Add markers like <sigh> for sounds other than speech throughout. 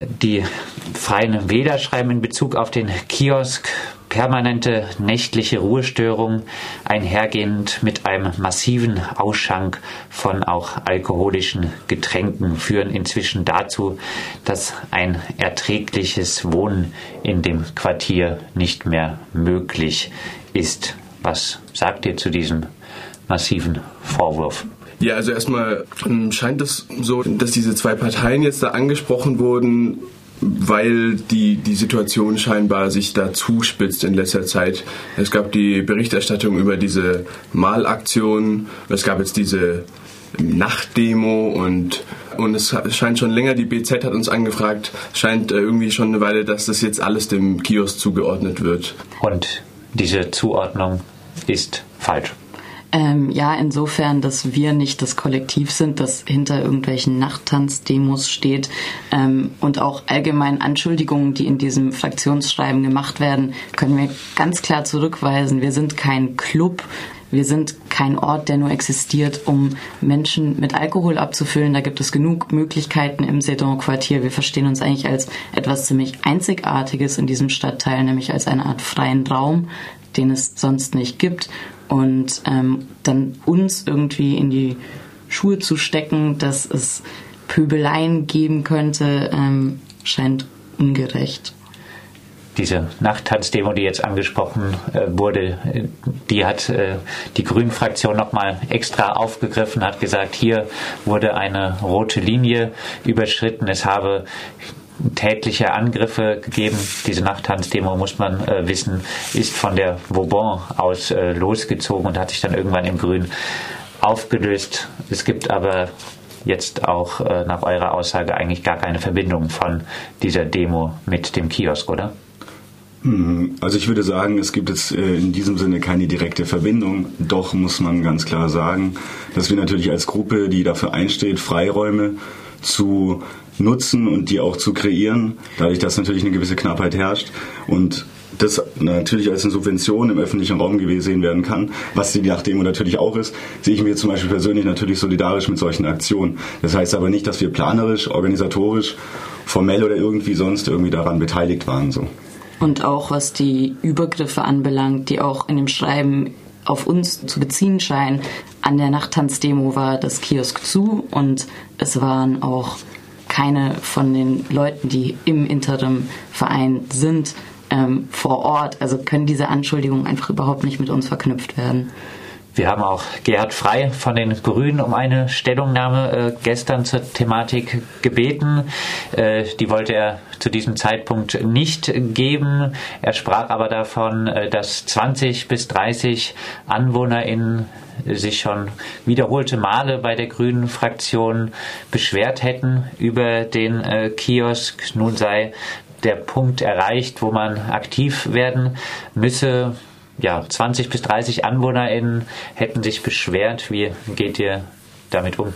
Die Freien Wähler schreiben in Bezug auf den Kiosk permanente nächtliche Ruhestörung einhergehend mit einem massiven Ausschank von auch alkoholischen Getränken führen inzwischen dazu, dass ein erträgliches Wohnen in dem Quartier nicht mehr möglich ist. Was sagt ihr zu diesem massiven Vorwurf? Ja, also erstmal ähm, scheint es so, dass diese zwei Parteien jetzt da angesprochen wurden, weil die, die Situation scheinbar sich da zuspitzt in letzter Zeit. Es gab die Berichterstattung über diese Malaktion, es gab jetzt diese Nachtdemo und, und es scheint schon länger, die BZ hat uns angefragt, scheint äh, irgendwie schon eine Weile, dass das jetzt alles dem Kiosk zugeordnet wird. Und diese Zuordnung ist falsch. Ähm, ja, insofern, dass wir nicht das Kollektiv sind, das hinter irgendwelchen Nachttanzdemos steht ähm, und auch allgemein Anschuldigungen, die in diesem Fraktionsschreiben gemacht werden, können wir ganz klar zurückweisen. Wir sind kein Club. Wir sind kein Ort, der nur existiert, um Menschen mit Alkohol abzufüllen. Da gibt es genug Möglichkeiten im Sedon-Quartier. Wir verstehen uns eigentlich als etwas ziemlich Einzigartiges in diesem Stadtteil, nämlich als eine Art freien Raum, den es sonst nicht gibt. Und ähm, dann uns irgendwie in die Schuhe zu stecken, dass es Pöbeleien geben könnte, ähm, scheint ungerecht. Diese Nachttanzdemo, die jetzt angesprochen äh, wurde, die hat äh, die Grünen-Fraktion nochmal extra aufgegriffen, hat gesagt, hier wurde eine rote Linie überschritten. Es habe tätliche Angriffe gegeben. Diese Nachttanzdemo, muss man äh, wissen, ist von der Vauban aus äh, losgezogen und hat sich dann irgendwann im Grün aufgelöst. Es gibt aber jetzt auch äh, nach eurer Aussage eigentlich gar keine Verbindung von dieser Demo mit dem Kiosk, oder? Hm, also ich würde sagen, es gibt jetzt äh, in diesem Sinne keine direkte Verbindung. Doch muss man ganz klar sagen, dass wir natürlich als Gruppe, die dafür einsteht, Freiräume zu nutzen und die auch zu kreieren, dadurch, dass natürlich eine gewisse Knappheit herrscht und das natürlich als eine Subvention im öffentlichen Raum gesehen werden kann, was die Nachtdemo natürlich auch ist, sehe ich mir zum Beispiel persönlich natürlich solidarisch mit solchen Aktionen. Das heißt aber nicht, dass wir planerisch, organisatorisch, formell oder irgendwie sonst irgendwie daran beteiligt waren. So. Und auch was die Übergriffe anbelangt, die auch in dem Schreiben auf uns zu beziehen scheinen. An der Nachttanzdemo war das Kiosk zu und es waren auch keine von den Leuten, die im Interim-Verein sind, ähm, vor Ort. Also können diese Anschuldigungen einfach überhaupt nicht mit uns verknüpft werden. Wir haben auch Gerhard Frei von den Grünen um eine Stellungnahme äh, gestern zur Thematik gebeten. Äh, die wollte er zu diesem Zeitpunkt nicht geben. Er sprach aber davon, äh, dass 20 bis 30 AnwohnerInnen sich schon wiederholte Male bei der Grünen Fraktion beschwert hätten über den äh, Kiosk. Nun sei der Punkt erreicht, wo man aktiv werden müsse ja, 20 bis 30 AnwohnerInnen hätten sich beschwert. Wie geht ihr damit um?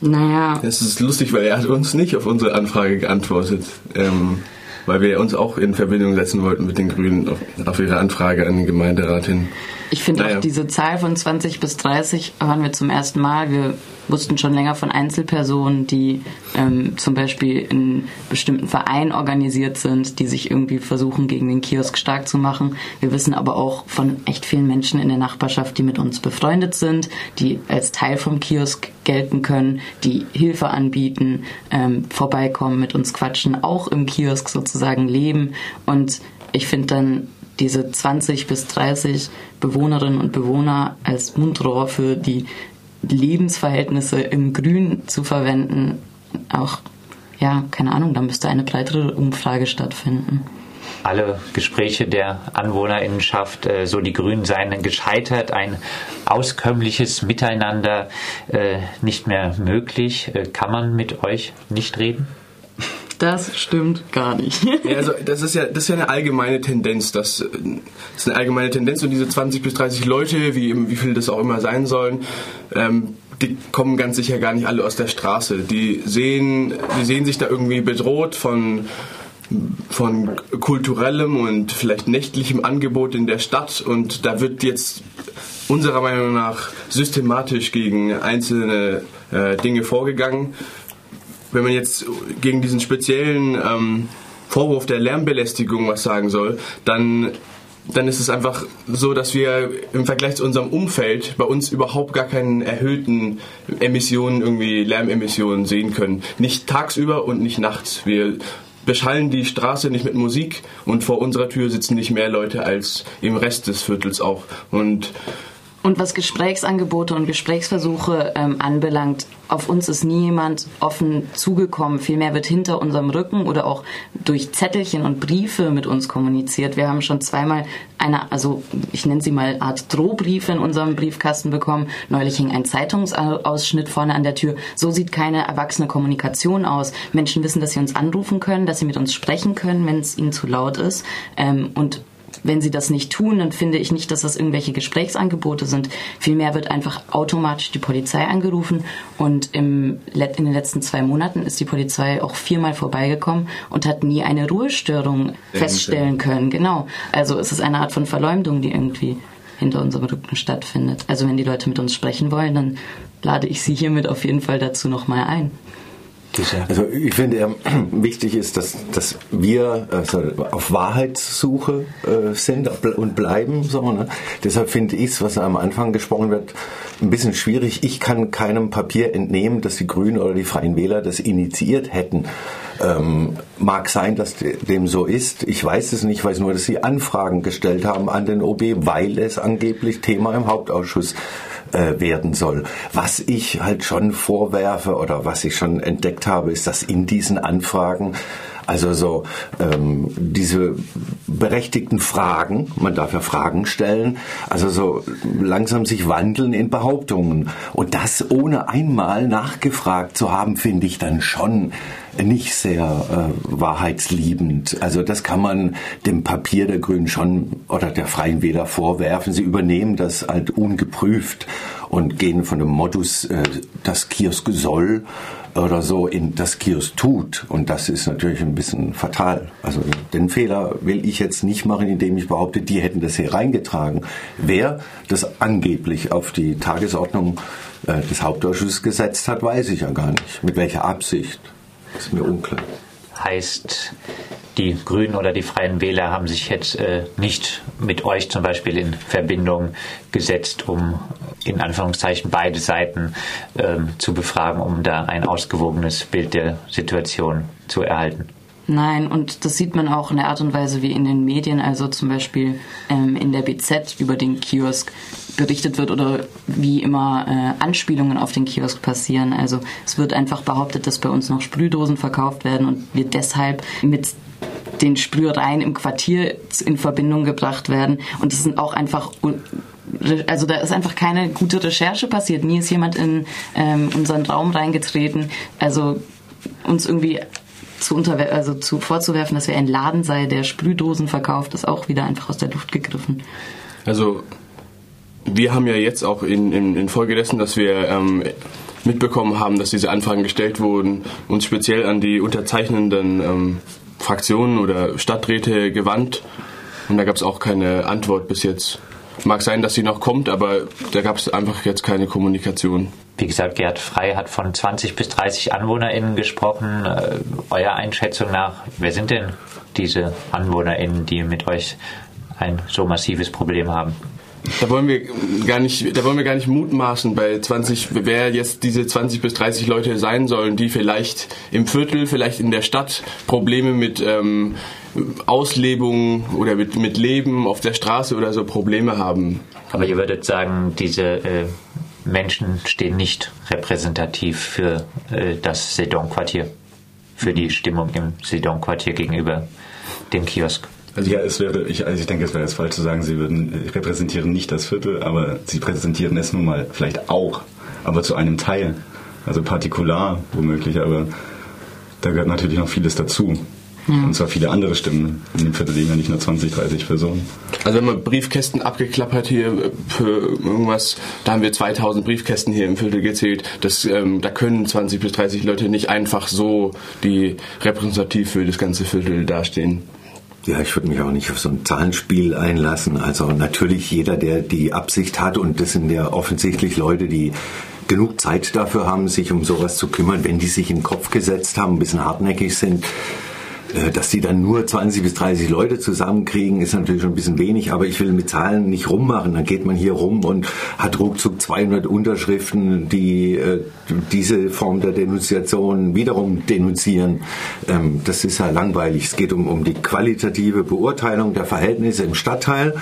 Naja. Es ist lustig, weil er hat uns nicht auf unsere Anfrage geantwortet. Ähm, weil wir uns auch in Verbindung setzen wollten mit den Grünen auf, auf ihre Anfrage an den Gemeinderat hin. Ich finde naja. auch diese Zahl von 20 bis 30 hören wir zum ersten Mal. Wir wussten schon länger von Einzelpersonen, die ähm, zum Beispiel in bestimmten Vereinen organisiert sind, die sich irgendwie versuchen, gegen den Kiosk stark zu machen. Wir wissen aber auch von echt vielen Menschen in der Nachbarschaft, die mit uns befreundet sind, die als Teil vom Kiosk gelten können, die Hilfe anbieten, ähm, vorbeikommen, mit uns quatschen, auch im Kiosk sozusagen leben. Und ich finde dann diese 20 bis 30 Bewohnerinnen und Bewohner als Mundrohr für die Lebensverhältnisse im Grün zu verwenden, auch, ja, keine Ahnung, da müsste eine breitere Umfrage stattfinden alle Gespräche der Anwohnerinnenschaft, äh, so die Grünen seien gescheitert, ein auskömmliches Miteinander äh, nicht mehr möglich. Äh, kann man mit euch nicht reden? Das stimmt gar nicht. ja, also das ist ja, das ist ja eine allgemeine Tendenz. Das, das ist eine allgemeine Tendenz und diese 20 bis 30 Leute, wie, wie viel das auch immer sein sollen, ähm, die kommen ganz sicher gar nicht alle aus der Straße. Die sehen, die sehen sich da irgendwie bedroht von von kulturellem und vielleicht nächtlichem Angebot in der Stadt und da wird jetzt unserer Meinung nach systematisch gegen einzelne äh, Dinge vorgegangen wenn man jetzt gegen diesen speziellen ähm, Vorwurf der Lärmbelästigung was sagen soll, dann dann ist es einfach so, dass wir im Vergleich zu unserem Umfeld bei uns überhaupt gar keinen erhöhten Emissionen, irgendwie Lärmemissionen sehen können. Nicht tagsüber und nicht nachts. Wir beschallen die Straße nicht mit Musik und vor unserer Tür sitzen nicht mehr Leute als im Rest des Viertels auch. Und und was Gesprächsangebote und Gesprächsversuche ähm, anbelangt, auf uns ist nie jemand offen zugekommen. Vielmehr wird hinter unserem Rücken oder auch durch Zettelchen und Briefe mit uns kommuniziert. Wir haben schon zweimal eine, also ich nenne sie mal Art Drohbriefe in unserem Briefkasten bekommen. Neulich hing ein Zeitungsausschnitt vorne an der Tür. So sieht keine erwachsene Kommunikation aus. Menschen wissen, dass sie uns anrufen können, dass sie mit uns sprechen können, wenn es ihnen zu laut ist. Ähm, und wenn sie das nicht tun, dann finde ich nicht, dass das irgendwelche Gesprächsangebote sind. Vielmehr wird einfach automatisch die Polizei angerufen und im, in den letzten zwei Monaten ist die Polizei auch viermal vorbeigekommen und hat nie eine Ruhestörung feststellen können. Genau. Also es ist eine Art von Verleumdung, die irgendwie hinter unserem Rücken stattfindet. Also wenn die Leute mit uns sprechen wollen, dann lade ich sie hiermit auf jeden Fall dazu nochmal ein. Also ich finde, <clears throat> wichtig ist, dass, dass wir also auf Wahrheitssuche äh, sind und bleiben. So, ne? Deshalb finde ich es, was am Anfang gesprochen wird, ein bisschen schwierig. Ich kann keinem Papier entnehmen, dass die Grünen oder die Freien Wähler das initiiert hätten. Ähm, mag sein, dass dem so ist. Ich weiß es nicht. Ich weiß nur, dass sie Anfragen gestellt haben an den OB, weil es angeblich Thema im Hauptausschuss äh, werden soll. Was ich halt schon vorwerfe oder was ich schon entdeckt habe, ist, dass in diesen Anfragen also so ähm, diese berechtigten Fragen, man darf ja Fragen stellen, also so langsam sich wandeln in Behauptungen. Und das ohne einmal nachgefragt zu haben, finde ich dann schon nicht sehr äh, wahrheitsliebend. Also das kann man dem Papier der Grünen schon oder der Freien Wähler vorwerfen. Sie übernehmen das halt ungeprüft und gehen von dem Modus, äh, das Kiosk soll oder so in das Kiosk tut. Und das ist natürlich ein bisschen fatal. Also den Fehler will ich jetzt nicht machen, indem ich behaupte, die hätten das hier reingetragen. Wer das angeblich auf die Tagesordnung äh, des Hauptausschusses gesetzt hat, weiß ich ja gar nicht. Mit welcher Absicht? Ist mir unklar. Heißt, die Grünen oder die Freien Wähler haben sich jetzt äh, nicht mit euch zum Beispiel in Verbindung gesetzt, um in Anführungszeichen beide Seiten ähm, zu befragen, um da ein ausgewogenes Bild der Situation zu erhalten. Nein, und das sieht man auch in der Art und Weise, wie in den Medien, also zum Beispiel ähm, in der BZ über den Kiosk berichtet wird oder wie immer äh, Anspielungen auf den Kiosk passieren. Also es wird einfach behauptet, dass bei uns noch Sprühdosen verkauft werden und wir deshalb mit den Sprühereien im Quartier in Verbindung gebracht werden. Und es sind auch einfach also da ist einfach keine gute Recherche passiert. Nie ist jemand in ähm, unseren Raum reingetreten. Also uns irgendwie zu, unterwer also zu vorzuwerfen, dass wir ein Laden sei, der Sprühdosen verkauft, ist auch wieder einfach aus der Luft gegriffen. Also wir haben ja jetzt auch in, in, in Folge dessen, dass wir ähm, mitbekommen haben, dass diese Anfragen gestellt wurden, uns speziell an die unterzeichnenden ähm, Fraktionen oder Stadträte gewandt. Und da gab es auch keine Antwort bis jetzt. Mag sein, dass sie noch kommt, aber da gab es einfach jetzt keine Kommunikation. Wie gesagt, Gerd Frei hat von 20 bis 30 AnwohnerInnen gesprochen. Äh, eurer Einschätzung nach, wer sind denn diese AnwohnerInnen, die mit euch ein so massives Problem haben? Da wollen wir gar nicht, da wollen wir gar nicht mutmaßen bei 20, wer jetzt diese 20 bis 30 Leute sein sollen, die vielleicht im Viertel, vielleicht in der Stadt Probleme mit ähm, Auslebung oder mit, mit Leben auf der Straße oder so Probleme haben. Aber ihr würdet sagen, diese äh, Menschen stehen nicht repräsentativ für äh, das Sedon-Quartier, für die Stimmung im Sedon-Quartier gegenüber dem Kiosk. Also ja, es wäre, ich, also ich denke, es wäre jetzt falsch zu sagen, sie würden äh, repräsentieren nicht das Viertel, aber sie präsentieren es nun mal vielleicht auch, aber zu einem Teil. Also partikular womöglich, aber da gehört natürlich noch vieles dazu. Ja. Und zwar viele andere Stimmen. In dem Viertel leben ja nicht nur 20, 30 Personen. Also wenn man Briefkästen abgeklappert hier für irgendwas, da haben wir 2000 Briefkästen hier im Viertel gezählt. Das, ähm, da können 20 bis 30 Leute nicht einfach so, die repräsentativ für das ganze Viertel dastehen. Ja, ich würde mich auch nicht auf so ein Zahlenspiel einlassen. Also natürlich jeder, der die Absicht hat, und das sind ja offensichtlich Leute, die genug Zeit dafür haben, sich um sowas zu kümmern, wenn die sich in den Kopf gesetzt haben, ein bisschen hartnäckig sind, dass die dann nur 20 bis 30 Leute zusammenkriegen, ist natürlich schon ein bisschen wenig, aber ich will mit Zahlen nicht rummachen. Dann geht man hier rum und hat ruckzuck 200 Unterschriften, die äh, diese Form der Denunziation wiederum denunzieren. Ähm, das ist ja langweilig. Es geht um, um die qualitative Beurteilung der Verhältnisse im Stadtteil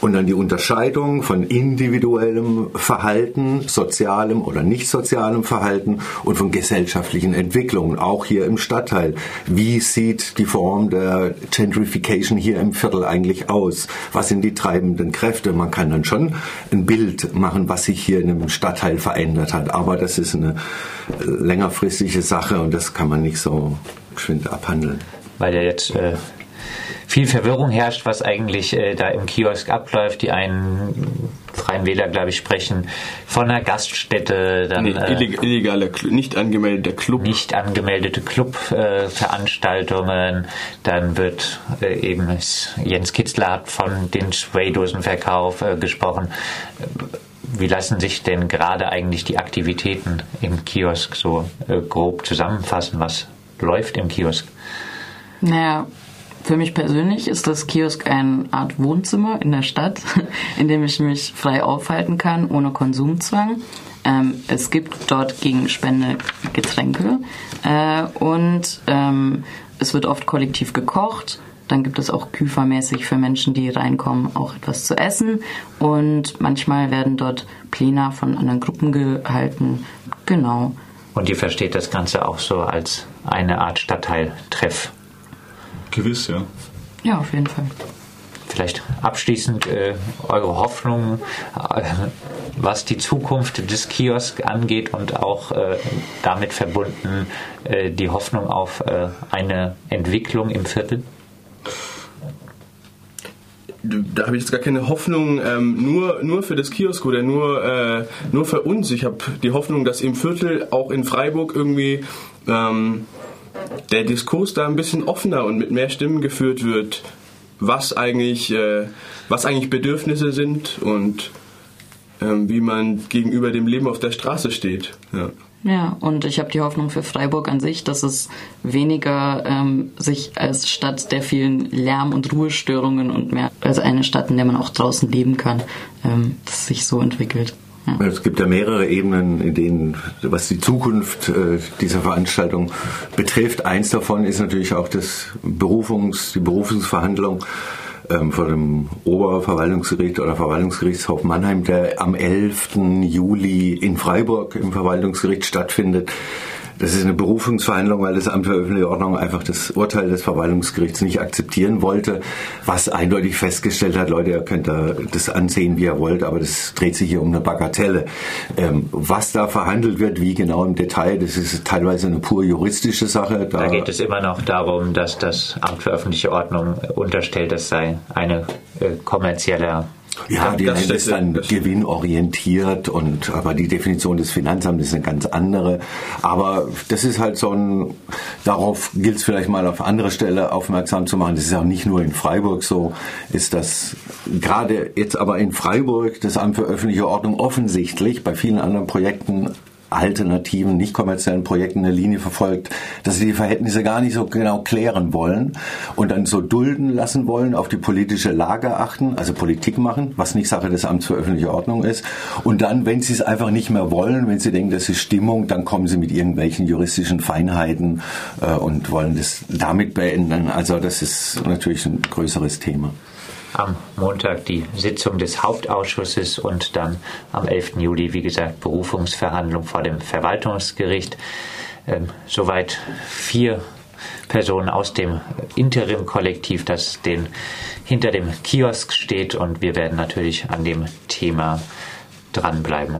und dann die Unterscheidung von individuellem Verhalten, sozialem oder nicht sozialem Verhalten und von gesellschaftlichen Entwicklungen, auch hier im Stadtteil. Wie sieht die Form der Gentrification hier im Viertel eigentlich aus? Was sind die treibenden Kräfte? Man kann dann schon ein Bild machen, was sich hier in einem Stadtteil verändert hat, aber das ist eine längerfristige Sache und das kann man nicht so geschwind abhandeln. Weil ja jetzt äh, viel Verwirrung herrscht, was eigentlich äh, da im Kiosk abläuft. Die einen Freien Wähler, glaube ich, sprechen von einer Gaststätte. Dann, nee, illegale, nicht angemeldeter Club. Nicht angemeldete Clubveranstaltungen. Äh, dann wird äh, eben, Jens Kitzler hat von den Sway-Dosenverkauf äh, gesprochen. Wie lassen sich denn gerade eigentlich die Aktivitäten im Kiosk so äh, grob zusammenfassen? Was läuft im Kiosk? Naja, für mich persönlich ist das Kiosk eine Art Wohnzimmer in der Stadt, <laughs> in dem ich mich frei aufhalten kann, ohne Konsumzwang. Ähm, es gibt dort gegen Spende Getränke äh, und ähm, es wird oft kollektiv gekocht. Dann gibt es auch küfermäßig für Menschen, die reinkommen, auch etwas zu essen. Und manchmal werden dort Pläne von anderen Gruppen gehalten. Genau. Und ihr versteht das Ganze auch so als eine Art Stadtteiltreff Gewiss, ja. Ja, auf jeden Fall. Vielleicht abschließend äh, eure Hoffnung, äh, was die Zukunft des Kiosk angeht und auch äh, damit verbunden äh, die Hoffnung auf äh, eine Entwicklung im Viertel? da habe ich jetzt gar keine Hoffnung ähm, nur, nur für das Kiosk oder nur, äh, nur für uns. Ich habe die Hoffnung, dass im Viertel, auch in Freiburg, irgendwie ähm, der Diskurs da ein bisschen offener und mit mehr Stimmen geführt wird, was eigentlich, äh, was eigentlich Bedürfnisse sind und ähm, wie man gegenüber dem Leben auf der Straße steht. Ja. Ja, und ich habe die Hoffnung für Freiburg an sich, dass es weniger ähm, sich als Stadt der vielen Lärm- und Ruhestörungen und mehr als eine Stadt, in der man auch draußen leben kann, ähm, dass sich so entwickelt. Es gibt ja mehrere Ebenen, in denen, was die Zukunft äh, dieser Veranstaltung betrifft. Eins davon ist natürlich auch das Berufungs, die Berufungsverhandlung ähm, vor dem Oberverwaltungsgericht oder Verwaltungsgerichtshof Mannheim, der am 11. Juli in Freiburg im Verwaltungsgericht stattfindet. Das ist eine Berufungsverhandlung, weil das Amt für öffentliche Ordnung einfach das Urteil des Verwaltungsgerichts nicht akzeptieren wollte, was eindeutig festgestellt hat, Leute, ihr könnt da das ansehen, wie ihr wollt, aber das dreht sich hier um eine Bagatelle. Ähm, was da verhandelt wird, wie genau im Detail, das ist teilweise eine pur juristische Sache. Da, da geht es immer noch darum, dass das Amt für öffentliche Ordnung unterstellt, das sei eine äh, kommerzielle ja, die nennt es dann gewinnorientiert und aber die Definition des Finanzamtes ist eine ganz andere. Aber das ist halt so ein, darauf gilt es vielleicht mal auf andere Stelle aufmerksam zu machen. Das ist auch nicht nur in Freiburg so, ist das gerade jetzt aber in Freiburg das Amt für öffentliche Ordnung offensichtlich bei vielen anderen Projekten alternativen, nicht kommerziellen Projekten eine Linie verfolgt, dass sie die Verhältnisse gar nicht so genau klären wollen und dann so dulden lassen wollen, auf die politische Lage achten, also Politik machen, was nicht Sache des Amts für öffentliche Ordnung ist. Und dann, wenn sie es einfach nicht mehr wollen, wenn sie denken, das ist Stimmung, dann kommen sie mit irgendwelchen juristischen Feinheiten äh, und wollen das damit beenden. Also das ist natürlich ein größeres Thema am Montag die Sitzung des Hauptausschusses und dann am 11. Juli, wie gesagt, Berufungsverhandlung vor dem Verwaltungsgericht. Ähm, soweit vier Personen aus dem Interim-Kollektiv, das den, hinter dem Kiosk steht und wir werden natürlich an dem Thema dranbleiben.